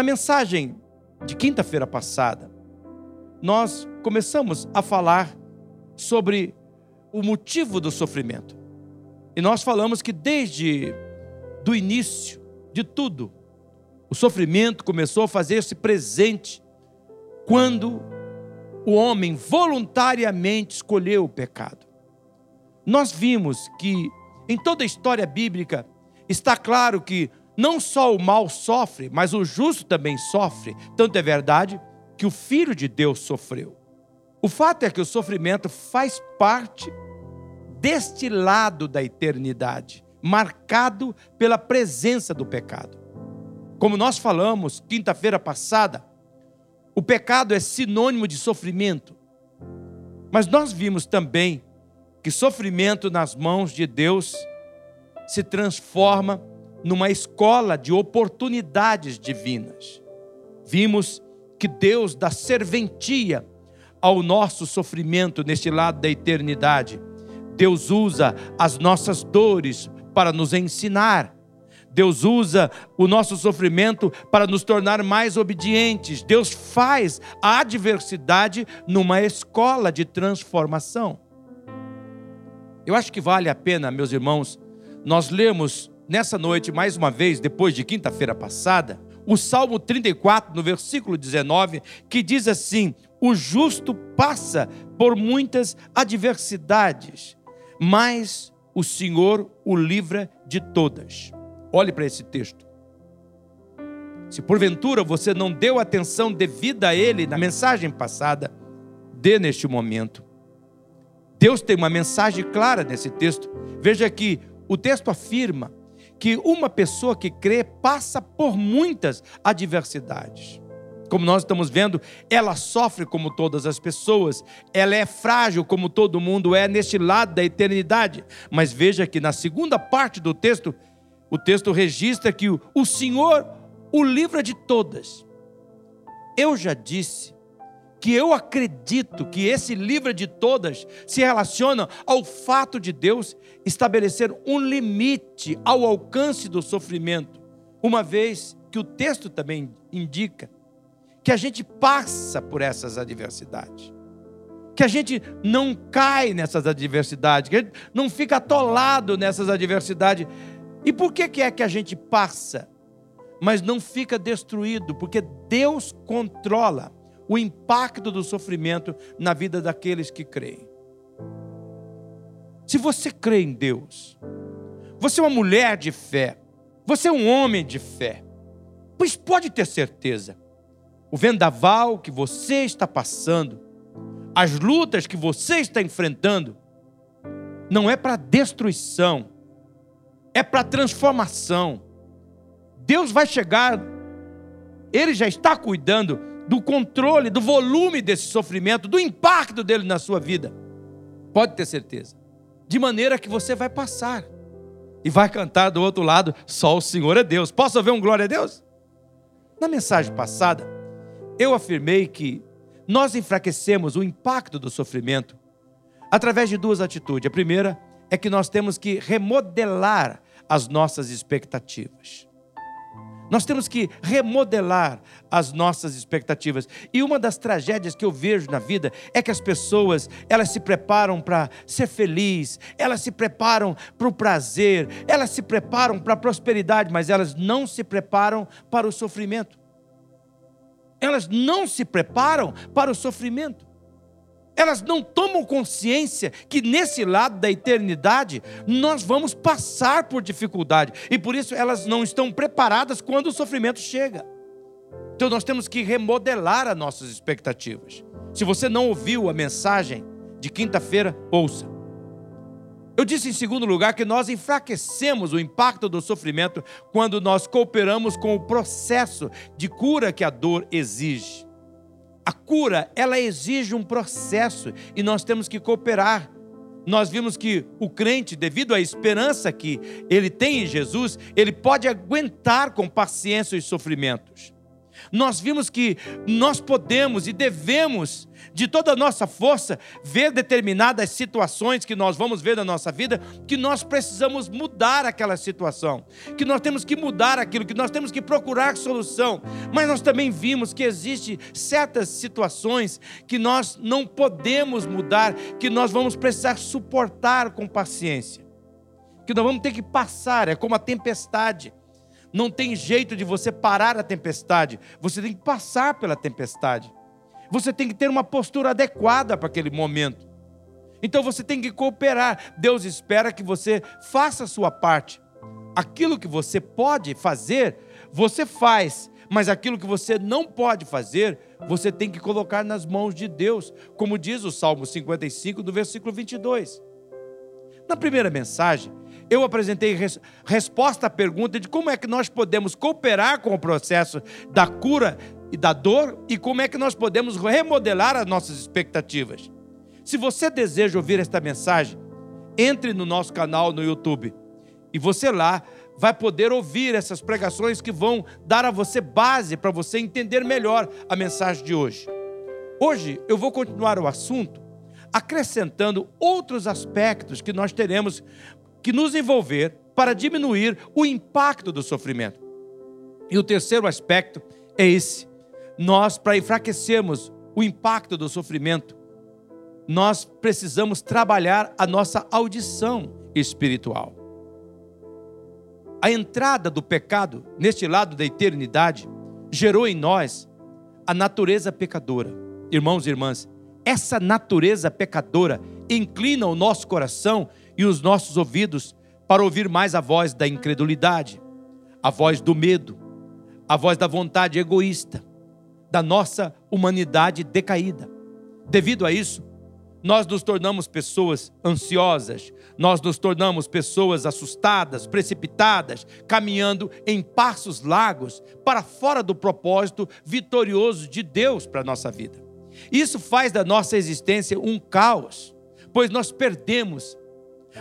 Na mensagem de quinta-feira passada, nós começamos a falar sobre o motivo do sofrimento. E nós falamos que desde do início de tudo, o sofrimento começou a fazer-se presente quando o homem voluntariamente escolheu o pecado. Nós vimos que em toda a história bíblica está claro que não só o mal sofre, mas o justo também sofre. Tanto é verdade que o Filho de Deus sofreu. O fato é que o sofrimento faz parte deste lado da eternidade, marcado pela presença do pecado. Como nós falamos quinta-feira passada, o pecado é sinônimo de sofrimento. Mas nós vimos também que sofrimento nas mãos de Deus se transforma numa escola de oportunidades divinas. Vimos que Deus dá serventia ao nosso sofrimento neste lado da eternidade. Deus usa as nossas dores para nos ensinar. Deus usa o nosso sofrimento para nos tornar mais obedientes. Deus faz a adversidade numa escola de transformação. Eu acho que vale a pena, meus irmãos, nós lemos nessa noite, mais uma vez, depois de quinta-feira passada, o Salmo 34, no versículo 19, que diz assim: O justo passa por muitas adversidades, mas o Senhor o livra de todas. Olhe para esse texto. Se porventura você não deu atenção devida a ele na mensagem passada, dê neste momento. Deus tem uma mensagem clara nesse texto. Veja que o texto afirma que uma pessoa que crê passa por muitas adversidades. Como nós estamos vendo, ela sofre como todas as pessoas, ela é frágil como todo mundo é neste lado da eternidade. Mas veja que na segunda parte do texto, o texto registra que o Senhor o livra de todas. Eu já disse que eu acredito que esse livro de todas se relaciona ao fato de Deus estabelecer um limite ao alcance do sofrimento, uma vez que o texto também indica que a gente passa por essas adversidades, que a gente não cai nessas adversidades, que a gente não fica atolado nessas adversidades. E por que, que é que a gente passa, mas não fica destruído? Porque Deus controla o impacto do sofrimento na vida daqueles que creem. Se você crê em Deus, você é uma mulher de fé, você é um homem de fé, pois pode ter certeza, o vendaval que você está passando, as lutas que você está enfrentando, não é para destruição, é para transformação. Deus vai chegar, Ele já está cuidando do controle, do volume desse sofrimento, do impacto dele na sua vida. Pode ter certeza. De maneira que você vai passar e vai cantar do outro lado: só o Senhor é Deus. Posso ouvir um glória a Deus? Na mensagem passada, eu afirmei que nós enfraquecemos o impacto do sofrimento através de duas atitudes. A primeira é que nós temos que remodelar as nossas expectativas. Nós temos que remodelar as nossas expectativas. E uma das tragédias que eu vejo na vida é que as pessoas, elas se preparam para ser feliz, elas se preparam para o prazer, elas se preparam para a prosperidade, mas elas não se preparam para o sofrimento. Elas não se preparam para o sofrimento elas não tomam consciência que nesse lado da eternidade nós vamos passar por dificuldade e por isso elas não estão preparadas quando o sofrimento chega. Então nós temos que remodelar as nossas expectativas. Se você não ouviu a mensagem de quinta-feira, ouça. Eu disse em segundo lugar que nós enfraquecemos o impacto do sofrimento quando nós cooperamos com o processo de cura que a dor exige. A cura, ela exige um processo e nós temos que cooperar. Nós vimos que o crente, devido à esperança que ele tem em Jesus, ele pode aguentar com paciência os sofrimentos. Nós vimos que nós podemos e devemos, de toda a nossa força, ver determinadas situações que nós vamos ver na nossa vida, que nós precisamos mudar aquela situação, que nós temos que mudar aquilo, que nós temos que procurar solução. Mas nós também vimos que existe certas situações que nós não podemos mudar, que nós vamos precisar suportar com paciência, que nós vamos ter que passar, é como a tempestade. Não tem jeito de você parar a tempestade. Você tem que passar pela tempestade. Você tem que ter uma postura adequada para aquele momento. Então você tem que cooperar. Deus espera que você faça a sua parte. Aquilo que você pode fazer, você faz. Mas aquilo que você não pode fazer, você tem que colocar nas mãos de Deus, como diz o Salmo 55, do versículo 22. Na primeira mensagem, eu apresentei res, resposta à pergunta de como é que nós podemos cooperar com o processo da cura e da dor e como é que nós podemos remodelar as nossas expectativas. Se você deseja ouvir esta mensagem, entre no nosso canal no YouTube e você lá vai poder ouvir essas pregações que vão dar a você base para você entender melhor a mensagem de hoje. Hoje eu vou continuar o assunto acrescentando outros aspectos que nós teremos que nos envolver para diminuir o impacto do sofrimento. E o terceiro aspecto é esse: nós, para enfraquecermos o impacto do sofrimento, nós precisamos trabalhar a nossa audição espiritual. A entrada do pecado neste lado da eternidade gerou em nós a natureza pecadora. Irmãos e irmãs, essa natureza pecadora inclina o nosso coração e os nossos ouvidos para ouvir mais a voz da incredulidade, a voz do medo, a voz da vontade egoísta, da nossa humanidade decaída. Devido a isso, nós nos tornamos pessoas ansiosas, nós nos tornamos pessoas assustadas, precipitadas, caminhando em passos largos para fora do propósito vitorioso de Deus para a nossa vida. Isso faz da nossa existência um caos, pois nós perdemos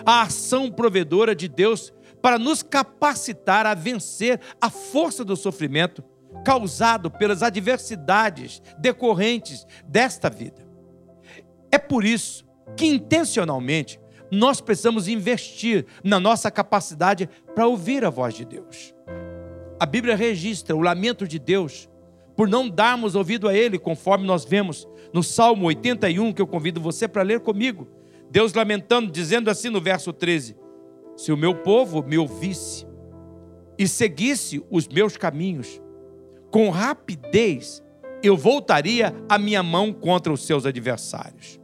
a ação provedora de Deus para nos capacitar a vencer a força do sofrimento causado pelas adversidades decorrentes desta vida. É por isso que intencionalmente nós precisamos investir na nossa capacidade para ouvir a voz de Deus. A Bíblia registra o lamento de Deus por não darmos ouvido a Ele, conforme nós vemos no Salmo 81, que eu convido você para ler comigo. Deus lamentando, dizendo assim no verso 13: Se o meu povo me ouvisse e seguisse os meus caminhos, com rapidez eu voltaria a minha mão contra os seus adversários.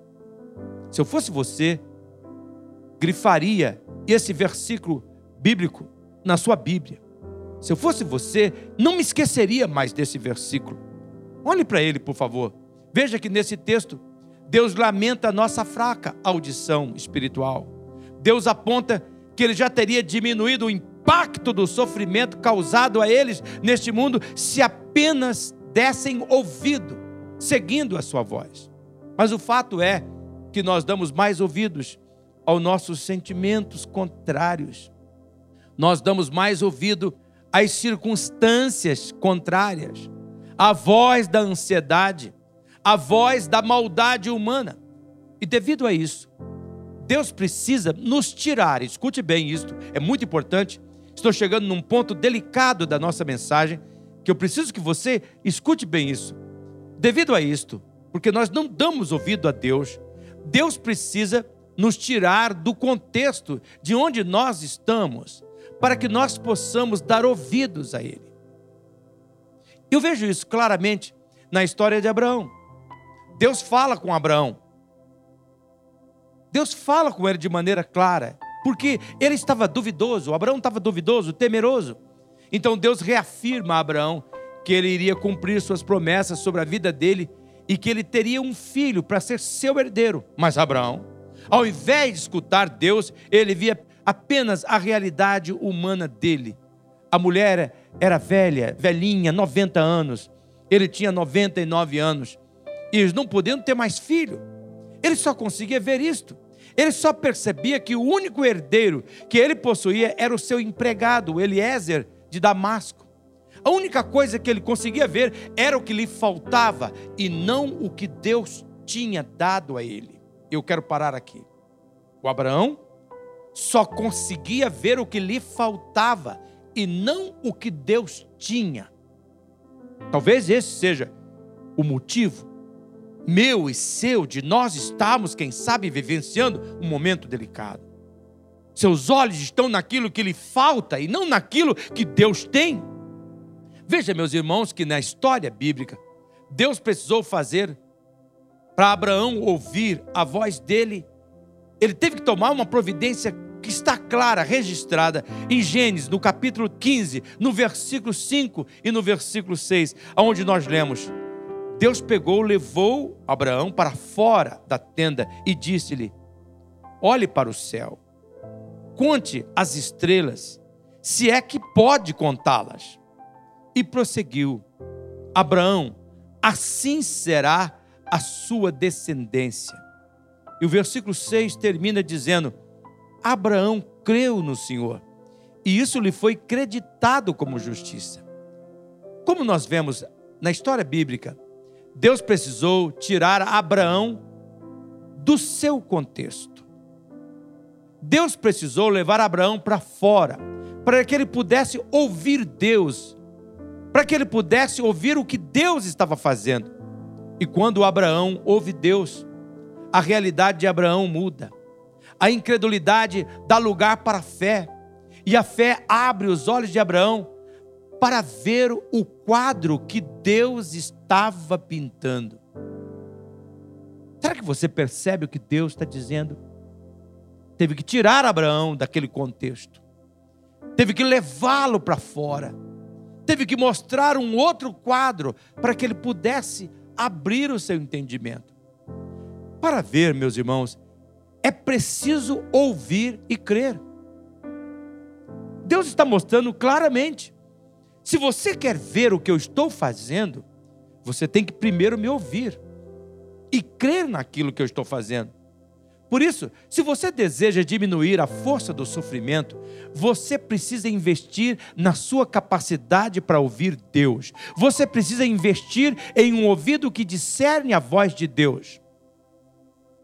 Se eu fosse você, grifaria esse versículo bíblico na sua Bíblia. Se eu fosse você, não me esqueceria mais desse versículo. Olhe para ele, por favor. Veja que nesse texto Deus lamenta a nossa fraca audição espiritual. Deus aponta que ele já teria diminuído o impacto do sofrimento causado a eles neste mundo se apenas dessem ouvido, seguindo a sua voz. Mas o fato é que nós damos mais ouvidos aos nossos sentimentos contrários. Nós damos mais ouvido às circunstâncias contrárias, à voz da ansiedade, a voz da maldade humana. E devido a isso, Deus precisa nos tirar, escute bem isto, é muito importante. Estou chegando num ponto delicado da nossa mensagem, que eu preciso que você escute bem isso. Devido a isto, porque nós não damos ouvido a Deus, Deus precisa nos tirar do contexto de onde nós estamos, para que nós possamos dar ouvidos a Ele. Eu vejo isso claramente na história de Abraão. Deus fala com Abraão. Deus fala com ele de maneira clara, porque ele estava duvidoso, Abraão estava duvidoso, temeroso. Então Deus reafirma a Abraão que ele iria cumprir suas promessas sobre a vida dele e que ele teria um filho para ser seu herdeiro. Mas Abraão, ao invés de escutar Deus, ele via apenas a realidade humana dele. A mulher era velha, velhinha, 90 anos. Ele tinha 99 anos e eles não podendo ter mais filho. Ele só conseguia ver isto. Ele só percebia que o único herdeiro que ele possuía era o seu empregado, Eliezer de Damasco. A única coisa que ele conseguia ver era o que lhe faltava e não o que Deus tinha dado a ele. Eu quero parar aqui. O Abraão só conseguia ver o que lhe faltava e não o que Deus tinha. Talvez esse seja o motivo meu e seu de nós estarmos, quem sabe, vivenciando um momento delicado. Seus olhos estão naquilo que lhe falta e não naquilo que Deus tem. Veja, meus irmãos, que na história bíblica, Deus precisou fazer para Abraão ouvir a voz dele. Ele teve que tomar uma providência que está clara, registrada em Gênesis, no capítulo 15, no versículo 5 e no versículo 6, onde nós lemos: Deus pegou, levou Abraão para fora da tenda e disse-lhe: Olhe para o céu Conte as estrelas, se é que pode contá-las. E prosseguiu: Abraão, assim será a sua descendência. E o versículo 6 termina dizendo: Abraão creu no Senhor, e isso lhe foi creditado como justiça. Como nós vemos na história bíblica, Deus precisou tirar Abraão do seu contexto. Deus precisou levar Abraão para fora, para que ele pudesse ouvir Deus, para que ele pudesse ouvir o que Deus estava fazendo. E quando Abraão ouve Deus, a realidade de Abraão muda. A incredulidade dá lugar para a fé, e a fé abre os olhos de Abraão para ver o quadro que Deus estava pintando. Será que você percebe o que Deus está dizendo? Teve que tirar Abraão daquele contexto. Teve que levá-lo para fora. Teve que mostrar um outro quadro para que ele pudesse abrir o seu entendimento. Para ver, meus irmãos, é preciso ouvir e crer. Deus está mostrando claramente. Se você quer ver o que eu estou fazendo, você tem que primeiro me ouvir e crer naquilo que eu estou fazendo. Por isso, se você deseja diminuir a força do sofrimento, você precisa investir na sua capacidade para ouvir Deus. Você precisa investir em um ouvido que discerne a voz de Deus.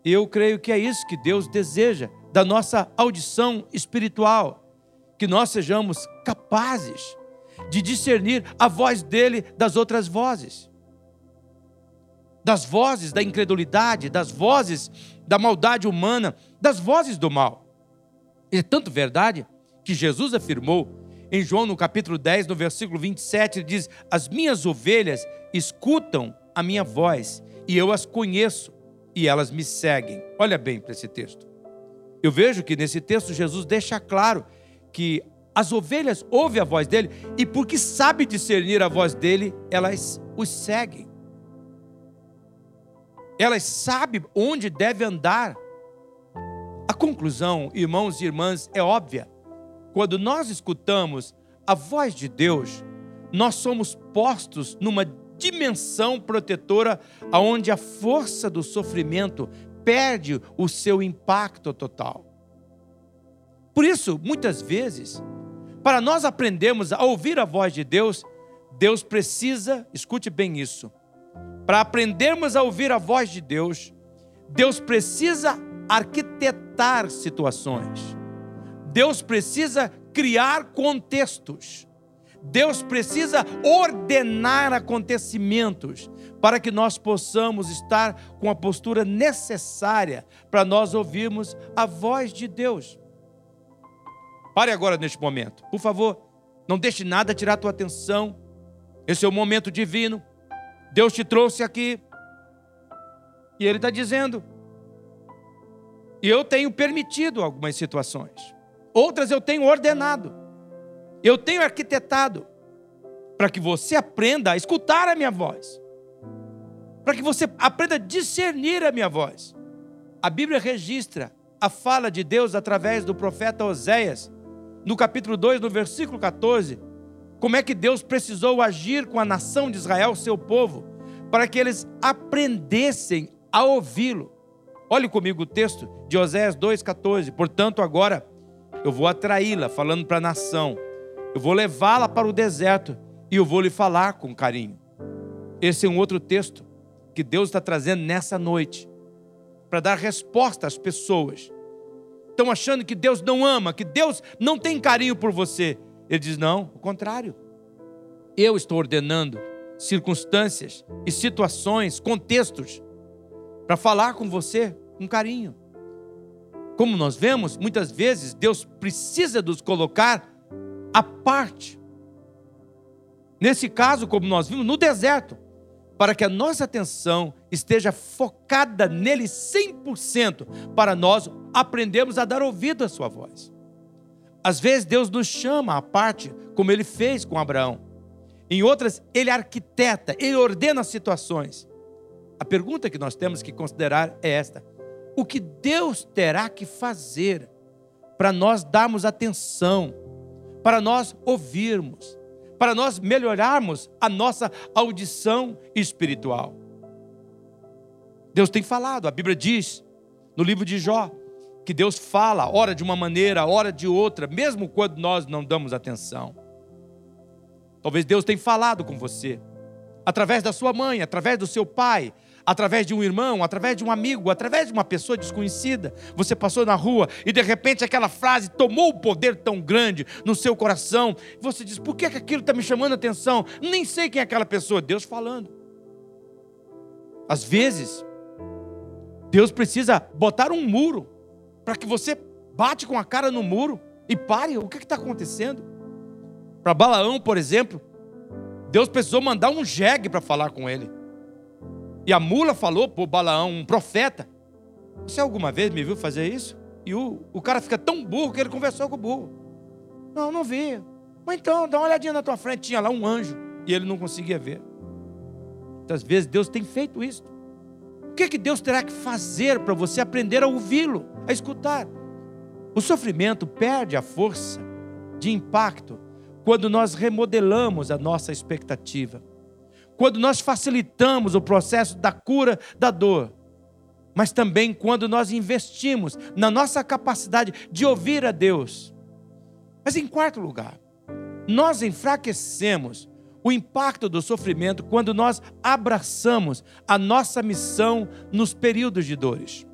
Eu creio que é isso que Deus deseja da nossa audição espiritual, que nós sejamos capazes de discernir a voz dele das outras vozes das vozes da incredulidade, das vozes da maldade humana, das vozes do mal. É tanto verdade que Jesus afirmou em João no capítulo 10, no versículo 27, ele diz: As minhas ovelhas escutam a minha voz, e eu as conheço, e elas me seguem. Olha bem para esse texto. Eu vejo que nesse texto Jesus deixa claro que as ovelhas ouvem a voz dele, e porque sabe discernir a voz dele, elas os seguem elas sabem onde deve andar. A conclusão, irmãos e irmãs, é óbvia. Quando nós escutamos a voz de Deus, nós somos postos numa dimensão protetora aonde a força do sofrimento perde o seu impacto total. Por isso, muitas vezes, para nós aprendermos a ouvir a voz de Deus, Deus precisa, escute bem isso, para aprendermos a ouvir a voz de Deus, Deus precisa arquitetar situações. Deus precisa criar contextos. Deus precisa ordenar acontecimentos para que nós possamos estar com a postura necessária para nós ouvirmos a voz de Deus. Pare agora neste momento, por favor. Não deixe nada tirar a tua atenção. Esse é o momento divino. Deus te trouxe aqui. E Ele está dizendo. E eu tenho permitido algumas situações. Outras eu tenho ordenado. Eu tenho arquitetado. Para que você aprenda a escutar a minha voz. Para que você aprenda a discernir a minha voz. A Bíblia registra a fala de Deus através do profeta Oséias, no capítulo 2, no versículo 14 como é que Deus precisou agir com a nação de Israel, seu povo, para que eles aprendessem a ouvi-lo. Olhe comigo o texto de Oséias 2,14. Portanto, agora eu vou atraí-la, falando para a nação. Eu vou levá-la para o deserto E eu vou lhe falar com carinho. Esse é um outro texto que Deus está trazendo nessa noite para dar resposta às pessoas. Estão achando que Deus não ama, que Deus não tem carinho por você. Ele diz: não, o contrário. Eu estou ordenando circunstâncias e situações, contextos, para falar com você com carinho. Como nós vemos, muitas vezes Deus precisa nos colocar à parte. Nesse caso, como nós vimos, no deserto, para que a nossa atenção esteja focada nele 100%, para nós aprendermos a dar ouvido à sua voz. Às vezes Deus nos chama à parte, como ele fez com Abraão. Em outras, ele arquiteta, ele ordena situações. A pergunta que nós temos que considerar é esta: o que Deus terá que fazer para nós darmos atenção, para nós ouvirmos, para nós melhorarmos a nossa audição espiritual? Deus tem falado, a Bíblia diz no livro de Jó que Deus fala, ora de uma maneira, ora de outra, mesmo quando nós não damos atenção. Talvez Deus tenha falado com você, através da sua mãe, através do seu pai, através de um irmão, através de um amigo, através de uma pessoa desconhecida. Você passou na rua e de repente aquela frase tomou um poder tão grande no seu coração. Você diz: por que aquilo está me chamando a atenção? Nem sei quem é aquela pessoa. Deus falando. Às vezes, Deus precisa botar um muro para que você bate com a cara no muro e pare. O que está acontecendo? Para Balaão, por exemplo, Deus precisou mandar um jegue para falar com ele. E a mula falou para Balaão, um profeta: Você alguma vez me viu fazer isso? E o, o cara fica tão burro que ele conversou com o burro. Não, não vi. Mas então, dá uma olhadinha na tua frente. Tinha lá um anjo e ele não conseguia ver. Muitas vezes Deus tem feito isso. O que, que Deus terá que fazer para você aprender a ouvi-lo, a escutar? O sofrimento perde a força de impacto quando nós remodelamos a nossa expectativa, quando nós facilitamos o processo da cura da dor, mas também quando nós investimos na nossa capacidade de ouvir a Deus. Mas em quarto lugar, nós enfraquecemos o impacto do sofrimento quando nós abraçamos a nossa missão nos períodos de dores.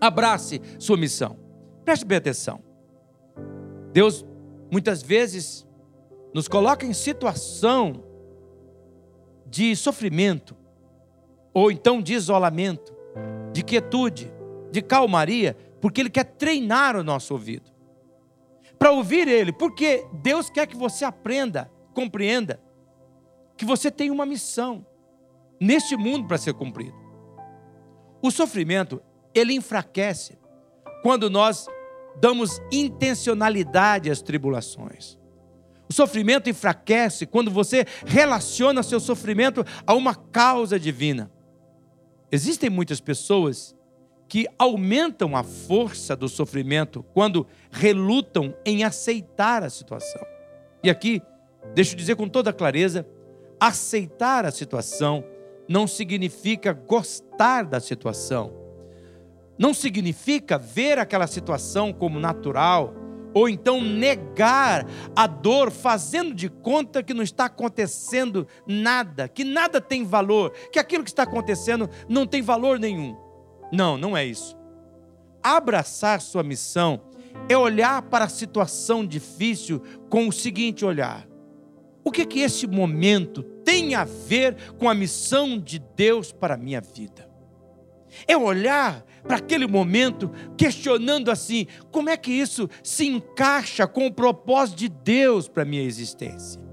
Abrace sua missão. Preste bem atenção. Deus muitas vezes nos coloca em situação de sofrimento, ou então de isolamento, de quietude, de calmaria, porque Ele quer treinar o nosso ouvido. Para ouvir Ele, porque Deus quer que você aprenda, compreenda, que você tem uma missão neste mundo para ser cumprido. O sofrimento, ele enfraquece quando nós damos intencionalidade às tribulações. O sofrimento enfraquece quando você relaciona seu sofrimento a uma causa divina. Existem muitas pessoas que aumentam a força do sofrimento quando relutam em aceitar a situação. E aqui, deixo dizer com toda clareza, aceitar a situação não significa gostar da situação. Não significa ver aquela situação como natural ou então negar a dor, fazendo de conta que não está acontecendo nada, que nada tem valor, que aquilo que está acontecendo não tem valor nenhum. Não, não é isso. Abraçar sua missão é olhar para a situação difícil com o seguinte olhar: o que que esse momento tem a ver com a missão de Deus para a minha vida? É olhar para aquele momento, questionando assim: como é que isso se encaixa com o propósito de Deus para a minha existência?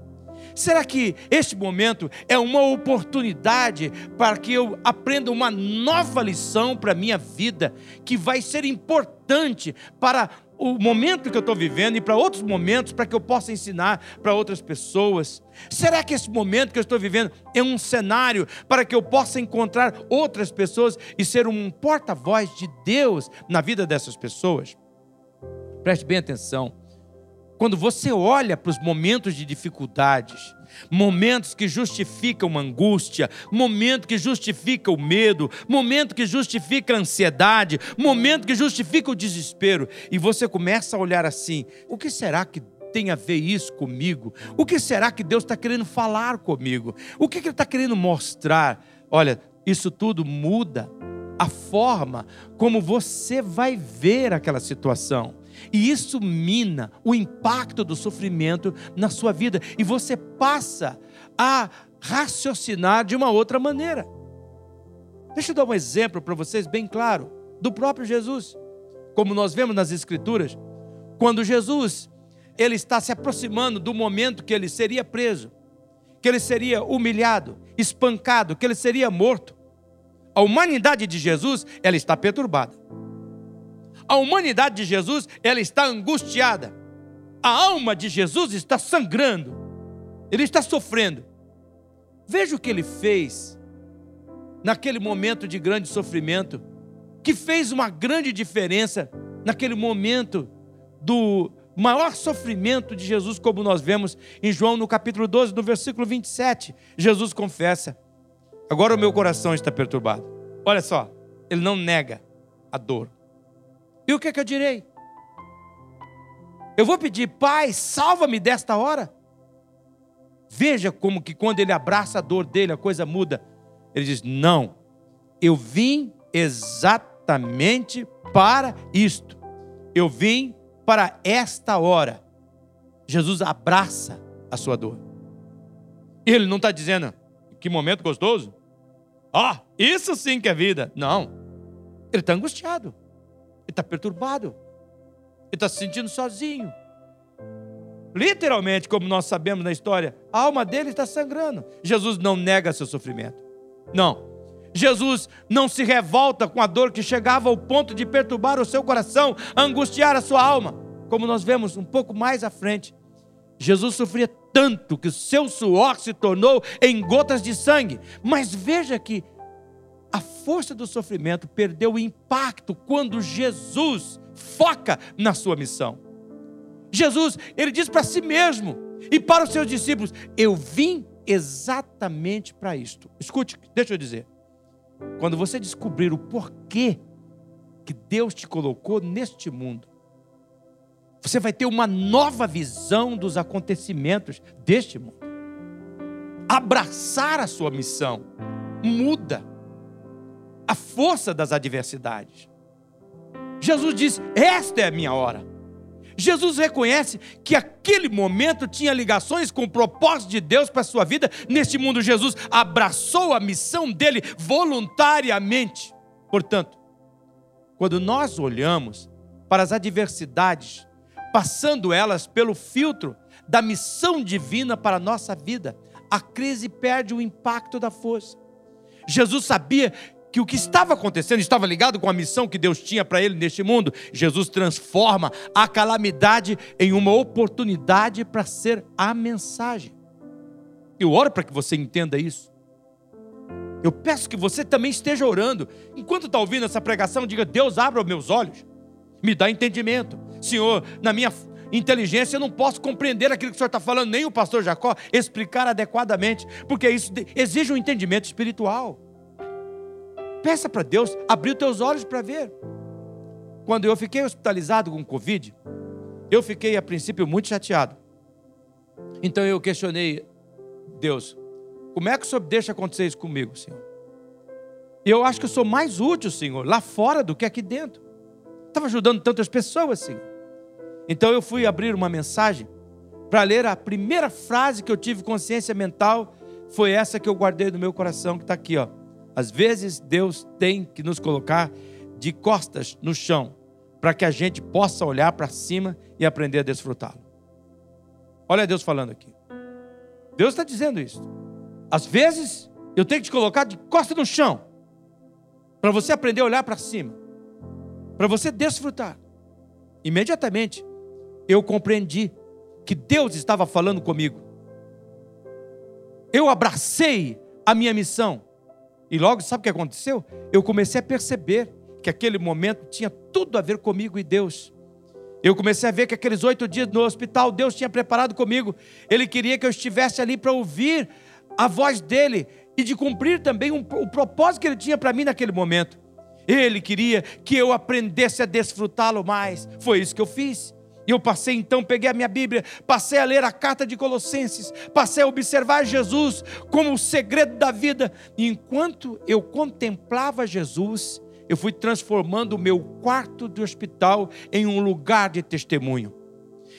Será que este momento é uma oportunidade para que eu aprenda uma nova lição para a minha vida, que vai ser importante para o momento que eu estou vivendo e para outros momentos, para que eu possa ensinar para outras pessoas? Será que esse momento que eu estou vivendo é um cenário para que eu possa encontrar outras pessoas e ser um porta-voz de Deus na vida dessas pessoas? Preste bem atenção. Quando você olha para os momentos de dificuldades, momentos que justificam angústia, momento que justifica o medo, momento que justifica a ansiedade, momento que justifica o desespero, e você começa a olhar assim: o que será que tem a ver isso comigo? O que será que Deus está querendo falar comigo? O que, que Ele está querendo mostrar? Olha, isso tudo muda a forma como você vai ver aquela situação. E isso mina o impacto do sofrimento na sua vida. E você passa a raciocinar de uma outra maneira. Deixa eu dar um exemplo para vocês bem claro do próprio Jesus. Como nós vemos nas escrituras, quando Jesus ele está se aproximando do momento que ele seria preso, que ele seria humilhado, espancado, que ele seria morto. A humanidade de Jesus, ela está perturbada. A humanidade de Jesus, ela está angustiada. A alma de Jesus está sangrando. Ele está sofrendo. Veja o que ele fez naquele momento de grande sofrimento, que fez uma grande diferença naquele momento do maior sofrimento de Jesus, como nós vemos em João no capítulo 12, no versículo 27. Jesus confessa: Agora o meu coração está perturbado. Olha só, ele não nega a dor. E o que, é que eu direi? Eu vou pedir, Pai, salva-me desta hora. Veja como que quando ele abraça a dor dele, a coisa muda. Ele diz: Não, eu vim exatamente para isto. Eu vim para esta hora. Jesus abraça a sua dor. Ele não está dizendo, que momento gostoso. Ah, isso sim que é vida. Não. Ele está angustiado. Ele está perturbado. Ele está se sentindo sozinho. Literalmente, como nós sabemos na história, a alma dele está sangrando. Jesus não nega seu sofrimento. Não. Jesus não se revolta com a dor que chegava ao ponto de perturbar o seu coração, angustiar a sua alma. Como nós vemos um pouco mais à frente, Jesus sofria tanto que o seu suor se tornou em gotas de sangue. Mas veja que a força do sofrimento perdeu o impacto quando Jesus foca na sua missão. Jesus, ele diz para si mesmo e para os seus discípulos: Eu vim exatamente para isto. Escute, deixa eu dizer. Quando você descobrir o porquê que Deus te colocou neste mundo, você vai ter uma nova visão dos acontecimentos deste mundo. Abraçar a sua missão muda a força das adversidades. Jesus diz: Esta é a minha hora. Jesus reconhece que aquele momento tinha ligações com o propósito de Deus para a sua vida neste mundo. Jesus abraçou a missão dele voluntariamente. Portanto, quando nós olhamos para as adversidades, passando elas pelo filtro da missão divina para a nossa vida, a crise perde o impacto da força. Jesus sabia que o que estava acontecendo estava ligado com a missão que Deus tinha para ele neste mundo. Jesus transforma a calamidade em uma oportunidade para ser a mensagem. Eu oro para que você entenda isso. Eu peço que você também esteja orando. Enquanto está ouvindo essa pregação, diga: Deus, abra os meus olhos, me dá entendimento. Senhor, na minha inteligência eu não posso compreender aquilo que o Senhor está falando, nem o pastor Jacó explicar adequadamente, porque isso exige um entendimento espiritual. Peça para Deus abrir os teus olhos para ver. Quando eu fiquei hospitalizado com Covid, eu fiquei a princípio muito chateado. Então eu questionei Deus, como é que o Senhor deixa acontecer isso comigo, Senhor? E eu acho que eu sou mais útil, Senhor, lá fora do que aqui dentro. Estava ajudando tantas pessoas, Senhor. Então eu fui abrir uma mensagem para ler a primeira frase que eu tive consciência mental foi essa que eu guardei no meu coração, que está aqui, ó. Às vezes Deus tem que nos colocar de costas no chão para que a gente possa olhar para cima e aprender a desfrutá-lo. Olha Deus falando aqui. Deus está dizendo isso. Às vezes eu tenho que te colocar de costas no chão para você aprender a olhar para cima, para você desfrutar. Imediatamente eu compreendi que Deus estava falando comigo. Eu abracei a minha missão e logo, sabe o que aconteceu? Eu comecei a perceber que aquele momento tinha tudo a ver comigo e Deus. Eu comecei a ver que aqueles oito dias no hospital, Deus tinha preparado comigo. Ele queria que eu estivesse ali para ouvir a voz dele e de cumprir também um, o propósito que ele tinha para mim naquele momento. Ele queria que eu aprendesse a desfrutá-lo mais. Foi isso que eu fiz. E eu passei então, peguei a minha Bíblia, passei a ler a carta de Colossenses, passei a observar Jesus como o segredo da vida. E enquanto eu contemplava Jesus, eu fui transformando o meu quarto de hospital em um lugar de testemunho.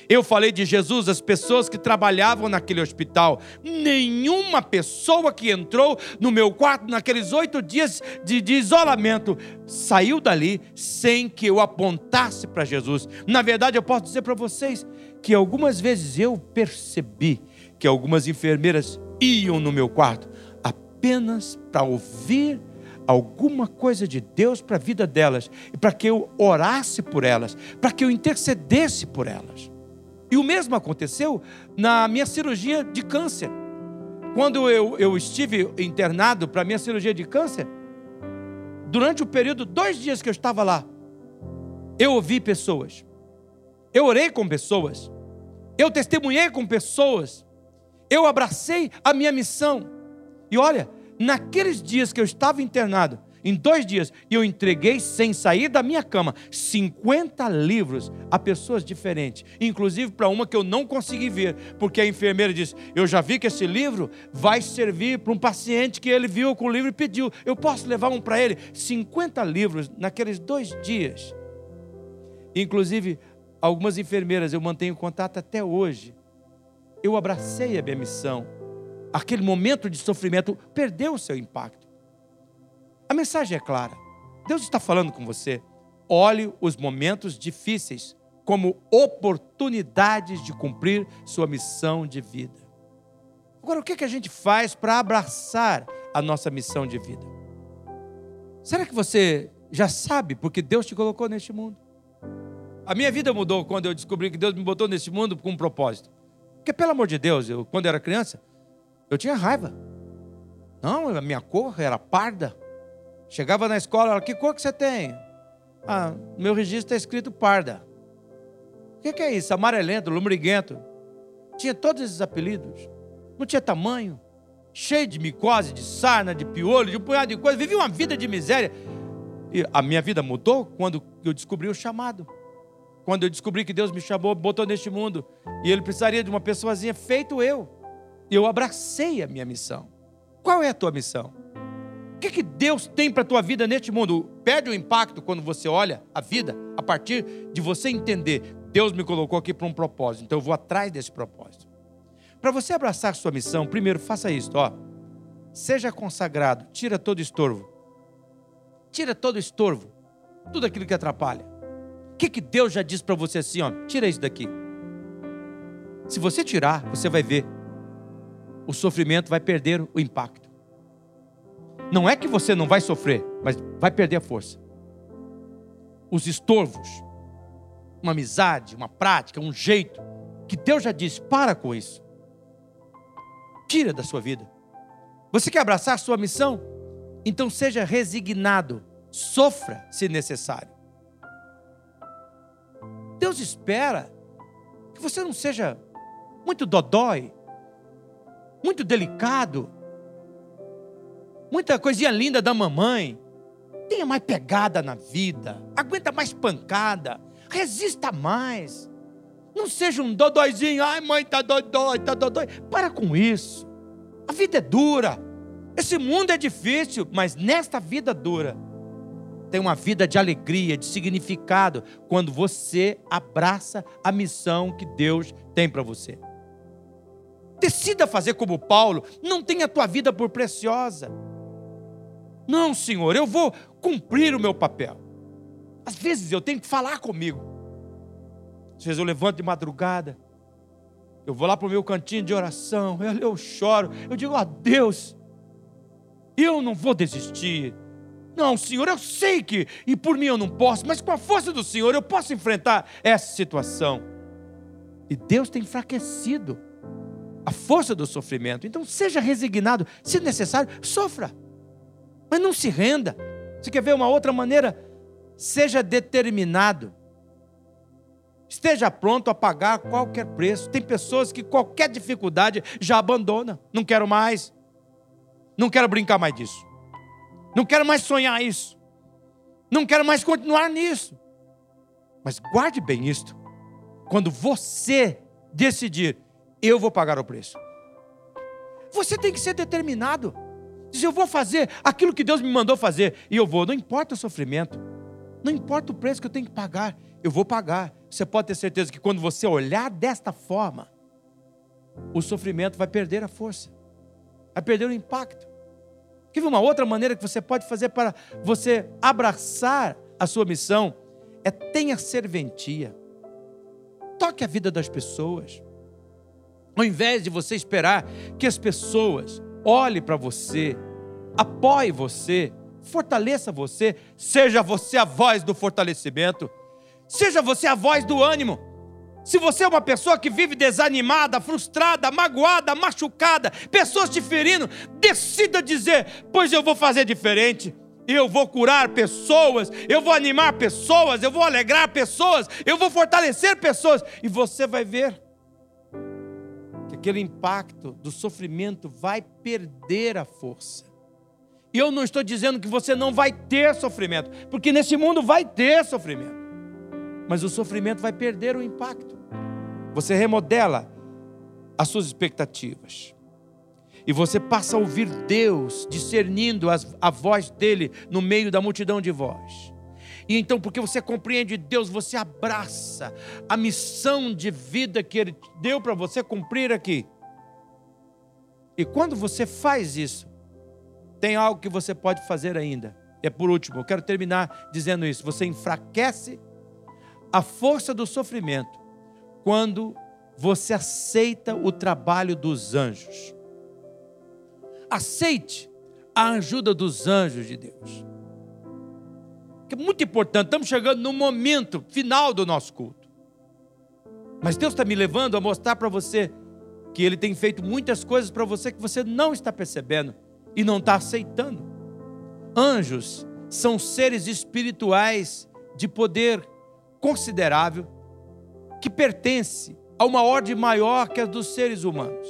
Eu falei de Jesus às pessoas que trabalhavam naquele hospital. Nenhuma pessoa que entrou no meu quarto naqueles oito dias de, de isolamento saiu dali sem que eu apontasse para Jesus. Na verdade, eu posso dizer para vocês que algumas vezes eu percebi que algumas enfermeiras iam no meu quarto apenas para ouvir alguma coisa de Deus para a vida delas e para que eu orasse por elas, para que eu intercedesse por elas. E o mesmo aconteceu na minha cirurgia de câncer. Quando eu, eu estive internado para minha cirurgia de câncer, durante o período, dois dias que eu estava lá, eu ouvi pessoas, eu orei com pessoas, eu testemunhei com pessoas, eu abracei a minha missão. E olha, naqueles dias que eu estava internado, em dois dias, eu entreguei, sem sair da minha cama, 50 livros a pessoas diferentes, inclusive para uma que eu não consegui ver, porque a enfermeira disse: Eu já vi que esse livro vai servir para um paciente que ele viu com o livro e pediu. Eu posso levar um para ele? 50 livros naqueles dois dias. Inclusive, algumas enfermeiras eu mantenho contato até hoje. Eu abracei a minha missão. Aquele momento de sofrimento perdeu o seu impacto. Mensagem é clara. Deus está falando com você. Olhe os momentos difíceis como oportunidades de cumprir sua missão de vida. Agora, o que a gente faz para abraçar a nossa missão de vida? Será que você já sabe porque Deus te colocou neste mundo? A minha vida mudou quando eu descobri que Deus me botou neste mundo com um propósito. Porque, pelo amor de Deus, eu, quando eu era criança, eu tinha raiva. Não, a minha cor era parda. Chegava na escola, ela, que cor que você tem? Ah, meu registro está escrito parda. O que, que é isso? Amarelento, lombriguento. Tinha todos esses apelidos. Não tinha tamanho. Cheio de micose, de sarna, de piolho, de um punhado de coisa. Vivia uma vida de miséria. E a minha vida mudou quando eu descobri o chamado. Quando eu descobri que Deus me chamou, botou neste mundo. E Ele precisaria de uma pessoazinha feito eu. Eu abracei a minha missão. Qual é a tua missão? Que, que Deus tem para a tua vida neste mundo? Perde o impacto quando você olha a vida a partir de você entender: Deus me colocou aqui para um propósito, então eu vou atrás desse propósito. Para você abraçar sua missão, primeiro faça isso, ó. Seja consagrado, tira todo estorvo. Tira todo estorvo, tudo aquilo que atrapalha. O que, que Deus já disse para você assim, ó? Tira isso daqui. Se você tirar, você vai ver. O sofrimento vai perder o impacto. Não é que você não vai sofrer, mas vai perder a força. Os estorvos, uma amizade, uma prática, um jeito, que Deus já disse: para com isso. Tira da sua vida. Você quer abraçar a sua missão? Então seja resignado, sofra se necessário. Deus espera que você não seja muito dodói, muito delicado, muita coisinha linda da mamãe. Tenha mais pegada na vida, aguenta mais pancada, resista mais. Não seja um dodóizinho, ai mãe, tá dodói, tá dodói. Para com isso. A vida é dura. Esse mundo é difícil, mas nesta vida dura, tem uma vida de alegria, de significado, quando você abraça a missão que Deus tem para você. Decida fazer como Paulo, não tenha a tua vida por preciosa. Não, Senhor, eu vou cumprir o meu papel. Às vezes eu tenho que falar comigo. Às vezes eu levanto de madrugada, eu vou lá para o meu cantinho de oração, eu, choro, eu digo, oh, Deus, eu não vou desistir. Não, Senhor, eu sei que, e por mim eu não posso, mas com a força do Senhor eu posso enfrentar essa situação. E Deus tem enfraquecido a força do sofrimento. Então seja resignado, se necessário, sofra. Mas não se renda. Você quer ver uma outra maneira? Seja determinado. Esteja pronto a pagar qualquer preço. Tem pessoas que qualquer dificuldade já abandona. Não quero mais. Não quero brincar mais disso. Não quero mais sonhar isso. Não quero mais continuar nisso. Mas guarde bem isto. Quando você decidir, eu vou pagar o preço. Você tem que ser determinado. Dizer, eu vou fazer aquilo que Deus me mandou fazer. E eu vou, não importa o sofrimento. Não importa o preço que eu tenho que pagar. Eu vou pagar. Você pode ter certeza que quando você olhar desta forma, o sofrimento vai perder a força. Vai perder o impacto. Quer ver uma outra maneira que você pode fazer para você abraçar a sua missão? É tenha serventia. Toque a vida das pessoas. Ao invés de você esperar que as pessoas olhem para você, apoie você, fortaleça você, seja você a voz do fortalecimento, seja você a voz do ânimo. Se você é uma pessoa que vive desanimada, frustrada, magoada, machucada, pessoas te ferindo, decida dizer: Pois eu vou fazer diferente. Eu vou curar pessoas, eu vou animar pessoas, eu vou alegrar pessoas, eu vou fortalecer pessoas. E você vai ver que aquele impacto do sofrimento vai perder a força. E eu não estou dizendo que você não vai ter sofrimento, porque nesse mundo vai ter sofrimento. Mas o sofrimento vai perder o impacto. Você remodela as suas expectativas. E você passa a ouvir Deus discernindo as, a voz dele no meio da multidão de voz. E então, porque você compreende Deus, você abraça a missão de vida que Ele deu para você cumprir aqui. E quando você faz isso, tem algo que você pode fazer ainda. É por último, eu quero terminar dizendo isso. Você enfraquece a força do sofrimento quando você aceita o trabalho dos anjos. Aceite a ajuda dos anjos de Deus que é muito importante. Estamos chegando no momento final do nosso culto. Mas Deus está me levando a mostrar para você que Ele tem feito muitas coisas para você que você não está percebendo e não está aceitando. Anjos são seres espirituais de poder considerável que pertence a uma ordem maior que a dos seres humanos.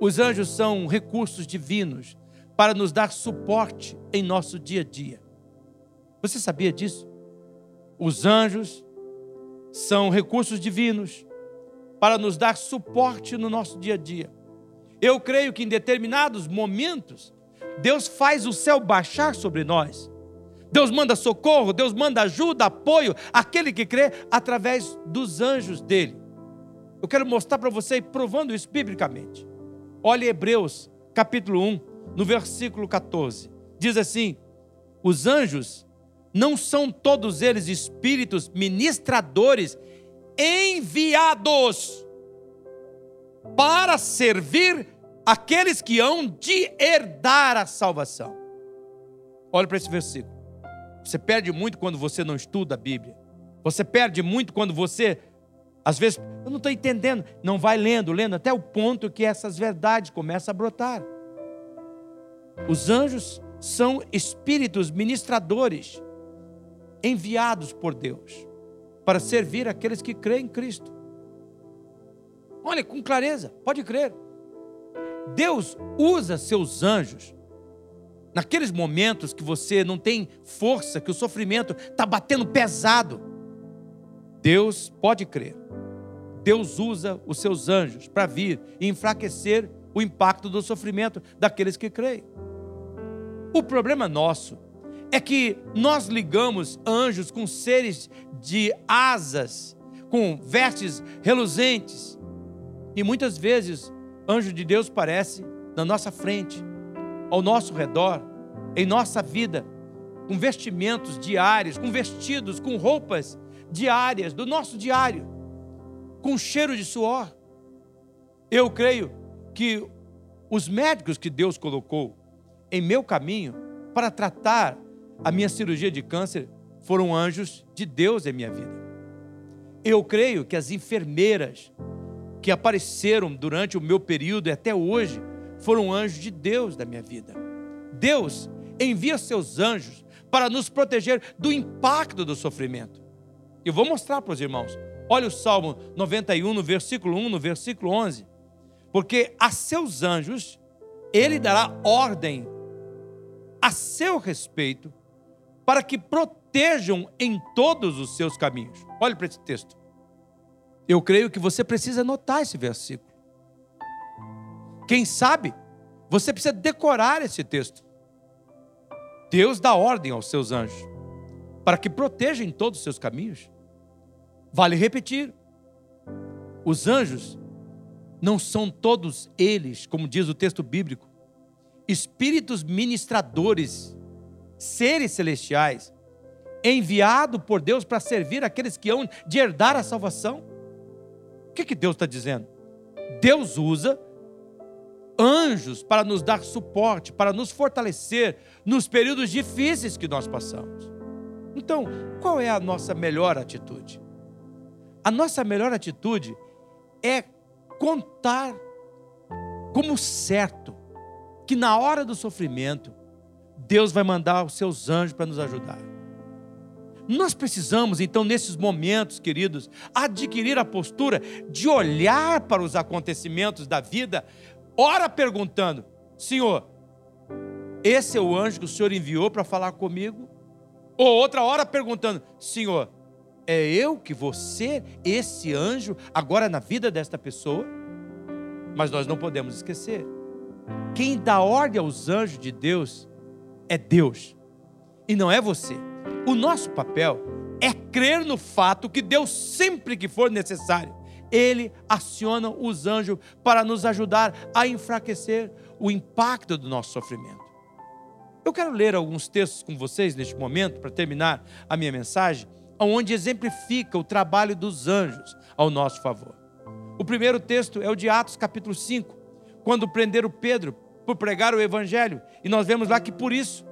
Os anjos são recursos divinos para nos dar suporte em nosso dia a dia. Você sabia disso? Os anjos são recursos divinos para nos dar suporte no nosso dia a dia. Eu creio que em determinados momentos, Deus faz o céu baixar sobre nós. Deus manda socorro, Deus manda ajuda, apoio, aquele que crê através dos anjos dele. Eu quero mostrar para você, provando isso biblicamente. Olha Hebreus, capítulo 1, no versículo 14. Diz assim: Os anjos não são todos eles espíritos ministradores enviados para servir aqueles que hão de herdar a salvação. Olha para esse versículo. Você perde muito quando você não estuda a Bíblia. Você perde muito quando você, às vezes, eu não estou entendendo, não vai lendo, lendo, até o ponto que essas verdades começam a brotar. Os anjos são espíritos ministradores enviados por Deus para servir aqueles que creem em Cristo. Olha, com clareza, pode crer. Deus usa seus anjos naqueles momentos que você não tem força, que o sofrimento está batendo pesado. Deus pode crer. Deus usa os seus anjos para vir e enfraquecer o impacto do sofrimento daqueles que creem. O problema nosso é que nós ligamos anjos com seres de asas, com vestes reluzentes. E muitas vezes, anjo de Deus parece na nossa frente, ao nosso redor, em nossa vida, com vestimentos diários, com vestidos, com roupas diárias, do nosso diário, com cheiro de suor. Eu creio que os médicos que Deus colocou em meu caminho para tratar a minha cirurgia de câncer foram anjos de Deus em minha vida. Eu creio que as enfermeiras que apareceram durante o meu período e até hoje foram anjos de Deus da minha vida. Deus envia seus anjos para nos proteger do impacto do sofrimento. Eu vou mostrar para os irmãos. Olha o Salmo 91, no versículo 1, no versículo 11. Porque a seus anjos ele dará ordem a seu respeito para que protejam em todos os seus caminhos. Olhe para esse texto. Eu creio que você precisa anotar esse versículo. Quem sabe, você precisa decorar esse texto. Deus dá ordem aos seus anjos para que protejam todos os seus caminhos. Vale repetir: os anjos não são todos eles, como diz o texto bíblico, espíritos ministradores, seres celestiais, enviados por Deus para servir aqueles que hão de herdar a salvação. O que, que Deus está dizendo? Deus usa anjos para nos dar suporte, para nos fortalecer nos períodos difíceis que nós passamos. Então, qual é a nossa melhor atitude? A nossa melhor atitude é contar como certo que na hora do sofrimento, Deus vai mandar os seus anjos para nos ajudar. Nós precisamos, então, nesses momentos, queridos, adquirir a postura de olhar para os acontecimentos da vida, ora perguntando: Senhor, esse é o anjo que o Senhor enviou para falar comigo? Ou outra hora perguntando: Senhor, é eu que vou ser esse anjo agora na vida desta pessoa? Mas nós não podemos esquecer: quem dá ordem aos anjos de Deus é Deus, e não é você. O nosso papel é crer no fato que Deus, sempre que for necessário, Ele aciona os anjos para nos ajudar a enfraquecer o impacto do nosso sofrimento. Eu quero ler alguns textos com vocês neste momento, para terminar a minha mensagem, onde exemplifica o trabalho dos anjos ao nosso favor. O primeiro texto é o de Atos, capítulo 5, quando prenderam Pedro por pregar o evangelho, e nós vemos lá que por isso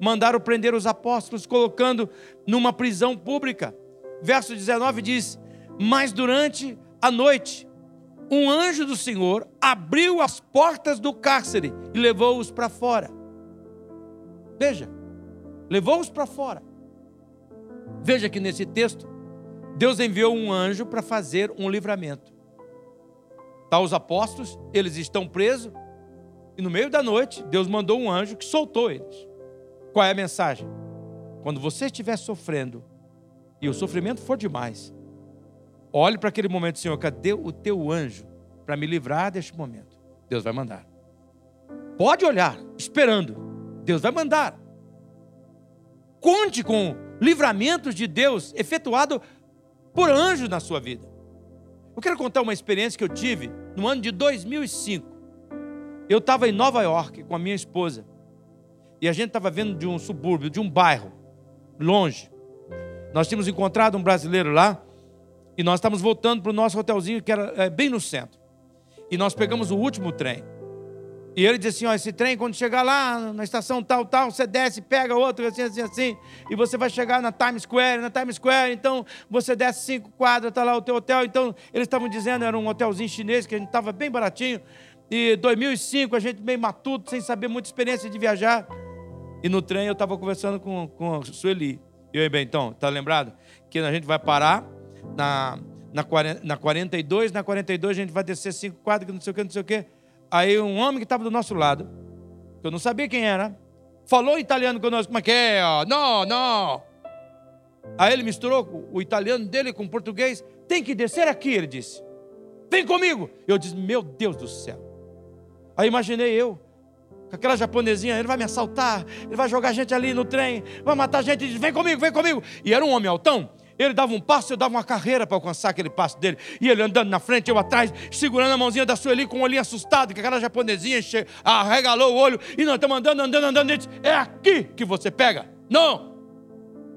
mandaram prender os apóstolos, colocando numa prisão pública. Verso 19 diz: Mas durante a noite, um anjo do Senhor abriu as portas do cárcere e levou-os para fora. Veja, levou-os para fora. Veja que nesse texto, Deus enviou um anjo para fazer um livramento. Tá os apóstolos, eles estão presos, e no meio da noite, Deus mandou um anjo que soltou eles. Qual é a mensagem? Quando você estiver sofrendo e o sofrimento for demais, olhe para aquele momento, Senhor, cadê o teu anjo para me livrar deste momento? Deus vai mandar. Pode olhar, esperando. Deus vai mandar. Conte com livramentos de Deus efetuado por anjos na sua vida. Eu quero contar uma experiência que eu tive no ano de 2005. Eu estava em Nova York com a minha esposa. E a gente estava vendo de um subúrbio, de um bairro, longe. Nós tínhamos encontrado um brasileiro lá. E nós estávamos voltando para o nosso hotelzinho, que era é, bem no centro. E nós pegamos o último trem. E ele disse assim: ó, esse trem, quando chegar lá na estação tal, tal, você desce, pega outro, assim, assim, assim, e você vai chegar na Times Square, na Times Square, então você desce cinco quadras, está lá o teu hotel. Então, eles estavam dizendo, era um hotelzinho chinês, que a gente estava bem baratinho. E 2005, a gente bem matuto, sem saber muita experiência de viajar. E no trem eu estava conversando com, com a Sueli. E aí, bem, então, tá lembrado? Que a gente vai parar na, na, na 42, na 42 a gente vai descer cinco quadras, não sei o que, não sei o que. Aí um homem que estava do nosso lado, que eu não sabia quem era, falou italiano conosco, como é que é? Não, não. Aí ele misturou o italiano dele com o português. Tem que descer aqui, ele disse. Vem comigo. Eu disse, meu Deus do céu. Aí imaginei eu, aquela japonesinha, ele vai me assaltar, ele vai jogar gente ali no trem, vai matar gente, ele disse, vem comigo, vem comigo. E era um homem altão, ele dava um passo, eu dava uma carreira para alcançar aquele passo dele. E ele andando na frente, eu atrás, segurando a mãozinha da Sueli com um olhinho assustado, que aquela japonesinha arregalou o olho. E nós estamos andando, andando, andando. Disse, é aqui que você pega. Não!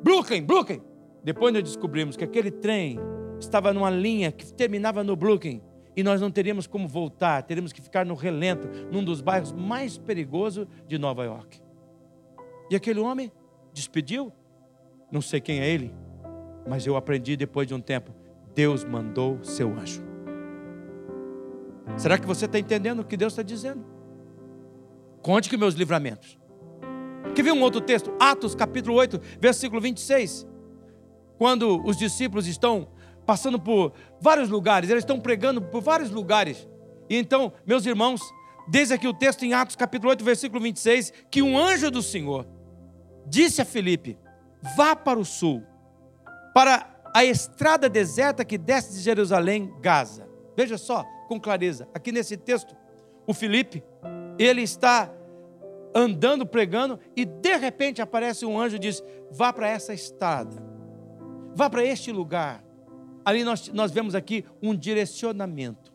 Brooklyn, Brooklyn. Depois nós descobrimos que aquele trem estava numa linha que terminava no Brooklyn. E nós não teríamos como voltar, teríamos que ficar no relento, num dos bairros mais perigosos de Nova York. E aquele homem despediu, não sei quem é ele, mas eu aprendi depois de um tempo: Deus mandou seu anjo. Será que você está entendendo o que Deus está dizendo? Conte que meus livramentos. Quer ver um outro texto? Atos capítulo 8, versículo 26. Quando os discípulos estão passando por vários lugares, eles estão pregando por vários lugares. E então, meus irmãos, desde aqui o texto em Atos capítulo 8, versículo 26, que um anjo do Senhor disse a Felipe: vá para o sul, para a estrada deserta que desce de Jerusalém, Gaza. Veja só, com clareza, aqui nesse texto, o Felipe, ele está andando, pregando, e de repente aparece um anjo e diz: vá para essa estrada, vá para este lugar. Ali nós, nós vemos aqui um direcionamento.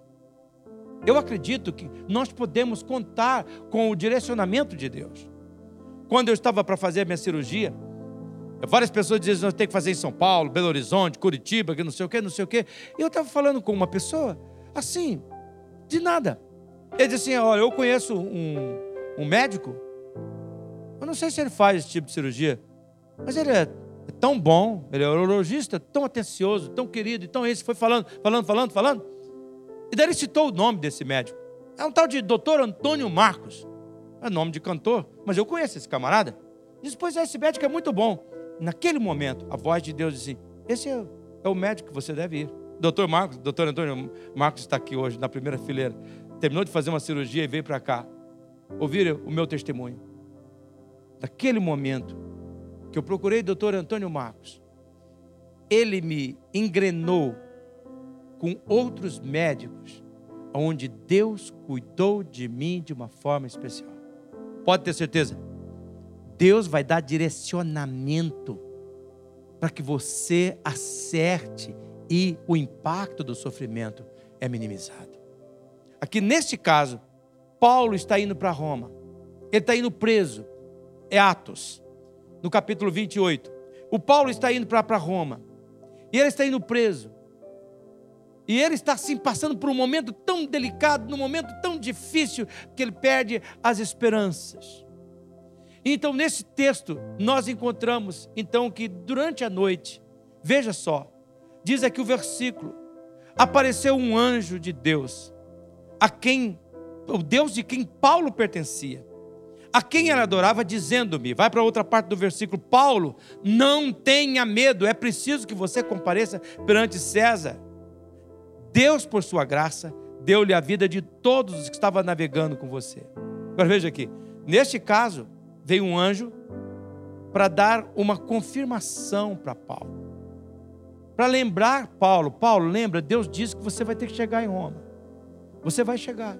Eu acredito que nós podemos contar com o direcionamento de Deus. Quando eu estava para fazer a minha cirurgia, várias pessoas diziam que nós temos que fazer em São Paulo, Belo Horizonte, Curitiba, que não sei o que, não sei o que. E eu estava falando com uma pessoa, assim, de nada. Ele disse assim: Olha, eu conheço um, um médico, eu não sei se ele faz esse tipo de cirurgia, mas ele é, é tão bom, ele é urologista, tão atencioso, tão querido, então esse foi falando, falando, falando, falando. E daí ele citou o nome desse médico. É um tal de doutor Antônio Marcos. É nome de cantor, mas eu conheço esse camarada. Diz, pois é, esse médico é muito bom. Naquele momento, a voz de Deus disse: Esse é, é o médico que você deve ir. Doutor Marcos, doutor Antônio Marcos está aqui hoje, na primeira fileira. Terminou de fazer uma cirurgia e veio para cá. Ouvir o meu testemunho. Naquele momento que eu procurei o doutor Antônio Marcos, ele me engrenou com outros médicos, onde Deus cuidou de mim de uma forma especial. Pode ter certeza, Deus vai dar direcionamento para que você acerte e o impacto do sofrimento é minimizado. Aqui neste caso, Paulo está indo para Roma, ele está indo preso, é Atos, no capítulo 28. O Paulo está indo para Roma, e ele está indo preso. E ele está assim passando por um momento tão delicado, num momento tão difícil, que ele perde as esperanças. Então, nesse texto, nós encontramos então que durante a noite, veja só, diz aqui o versículo: apareceu um anjo de Deus, a quem o Deus de quem Paulo pertencia, a quem ele adorava, dizendo-me, vai para outra parte do versículo, Paulo, não tenha medo, é preciso que você compareça perante César. Deus, por sua graça, deu-lhe a vida de todos os que estavam navegando com você. Agora veja aqui, neste caso, veio um anjo para dar uma confirmação para Paulo. Para lembrar Paulo, Paulo, lembra, Deus disse que você vai ter que chegar em Roma. Você vai chegar.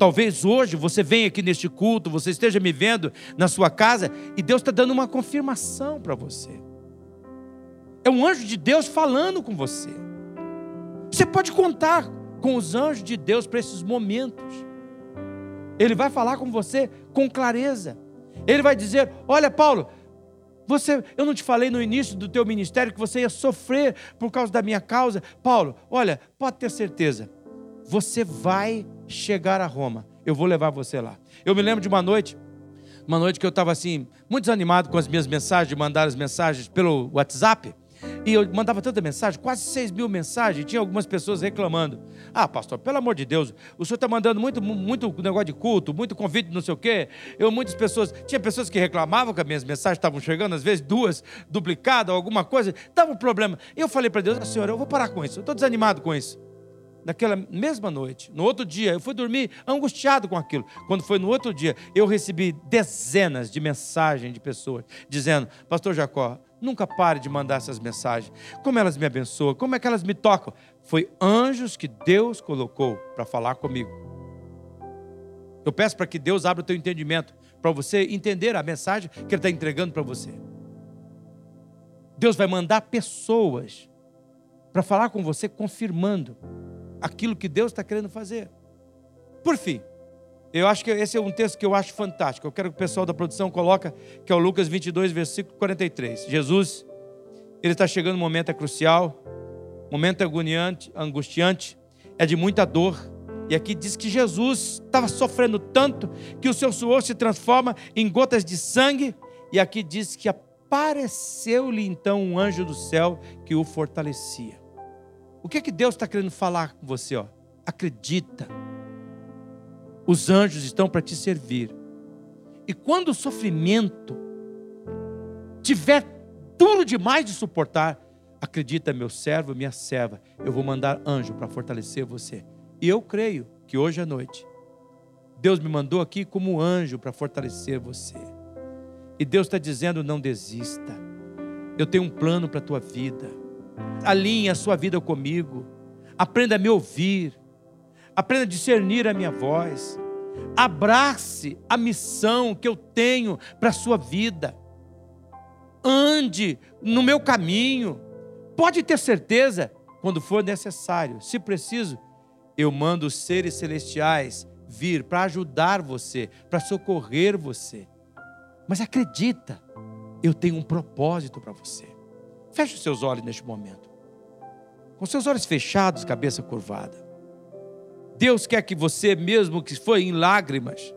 Talvez hoje você venha aqui neste culto, você esteja me vendo na sua casa e Deus está dando uma confirmação para você. É um anjo de Deus falando com você. Você pode contar com os anjos de Deus para esses momentos. Ele vai falar com você com clareza. Ele vai dizer: Olha, Paulo, você, eu não te falei no início do teu ministério que você ia sofrer por causa da minha causa. Paulo, olha, pode ter certeza, você vai chegar a Roma. Eu vou levar você lá. Eu me lembro de uma noite, uma noite que eu estava assim, muito desanimado com as minhas mensagens, de mandar as mensagens pelo WhatsApp. E eu mandava tanta mensagem, quase 6 mil mensagens, tinha algumas pessoas reclamando. Ah, pastor, pelo amor de Deus, o senhor está mandando muito, muito negócio de culto, muito convite, não sei o quê. Eu, muitas pessoas, tinha pessoas que reclamavam que as minhas mensagens estavam chegando, às vezes duas duplicadas, alguma coisa, dava um problema. E eu falei para Deus, ah, Senhor, eu vou parar com isso, eu estou desanimado com isso. Naquela mesma noite, no outro dia, eu fui dormir angustiado com aquilo. Quando foi no outro dia, eu recebi dezenas de mensagens de pessoas dizendo: Pastor Jacó, Nunca pare de mandar essas mensagens. Como elas me abençoam, como é que elas me tocam. Foi anjos que Deus colocou para falar comigo. Eu peço para que Deus abra o teu entendimento, para você entender a mensagem que Ele está entregando para você. Deus vai mandar pessoas para falar com você, confirmando aquilo que Deus está querendo fazer. Por fim, eu acho que esse é um texto que eu acho fantástico. Eu quero que o pessoal da produção coloque, que é o Lucas 22, versículo 43. Jesus, ele está chegando um momento é crucial, momento agoniante, angustiante, é de muita dor. E aqui diz que Jesus estava sofrendo tanto que o seu suor se transforma em gotas de sangue. E aqui diz que apareceu-lhe então um anjo do céu que o fortalecia. O que é que Deus está querendo falar com você? Ó? Acredita os anjos estão para te servir. E quando o sofrimento tiver duro demais de suportar, acredita, meu servo, minha serva, eu vou mandar anjo para fortalecer você. E eu creio que hoje à noite, Deus me mandou aqui como anjo para fortalecer você. E Deus está dizendo: não desista. Eu tenho um plano para a tua vida. Alinhe a sua vida comigo. Aprenda a me ouvir. Aprenda a discernir a minha voz. Abrace a missão que eu tenho para a sua vida. Ande no meu caminho. Pode ter certeza, quando for necessário, se preciso, eu mando os seres celestiais vir para ajudar você, para socorrer você. Mas acredita, eu tenho um propósito para você. Feche os seus olhos neste momento. Com seus olhos fechados, cabeça curvada. Deus quer que você, mesmo que foi em lágrimas,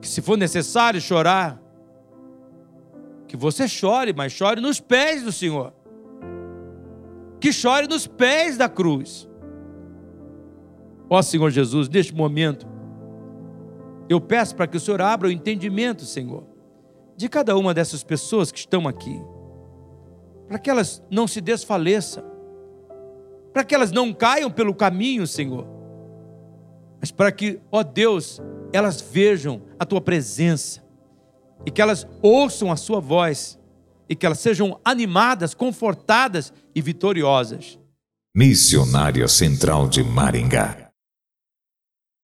que se for necessário chorar, que você chore, mas chore nos pés do Senhor. Que chore nos pés da cruz. Ó Senhor Jesus, neste momento, eu peço para que o Senhor abra o entendimento, Senhor, de cada uma dessas pessoas que estão aqui, para que elas não se desfaleçam, para que elas não caiam pelo caminho, Senhor, mas para que, ó Deus, elas vejam a tua presença. E que elas ouçam a sua voz. E que elas sejam animadas, confortadas e vitoriosas. Missionária Central de Maringá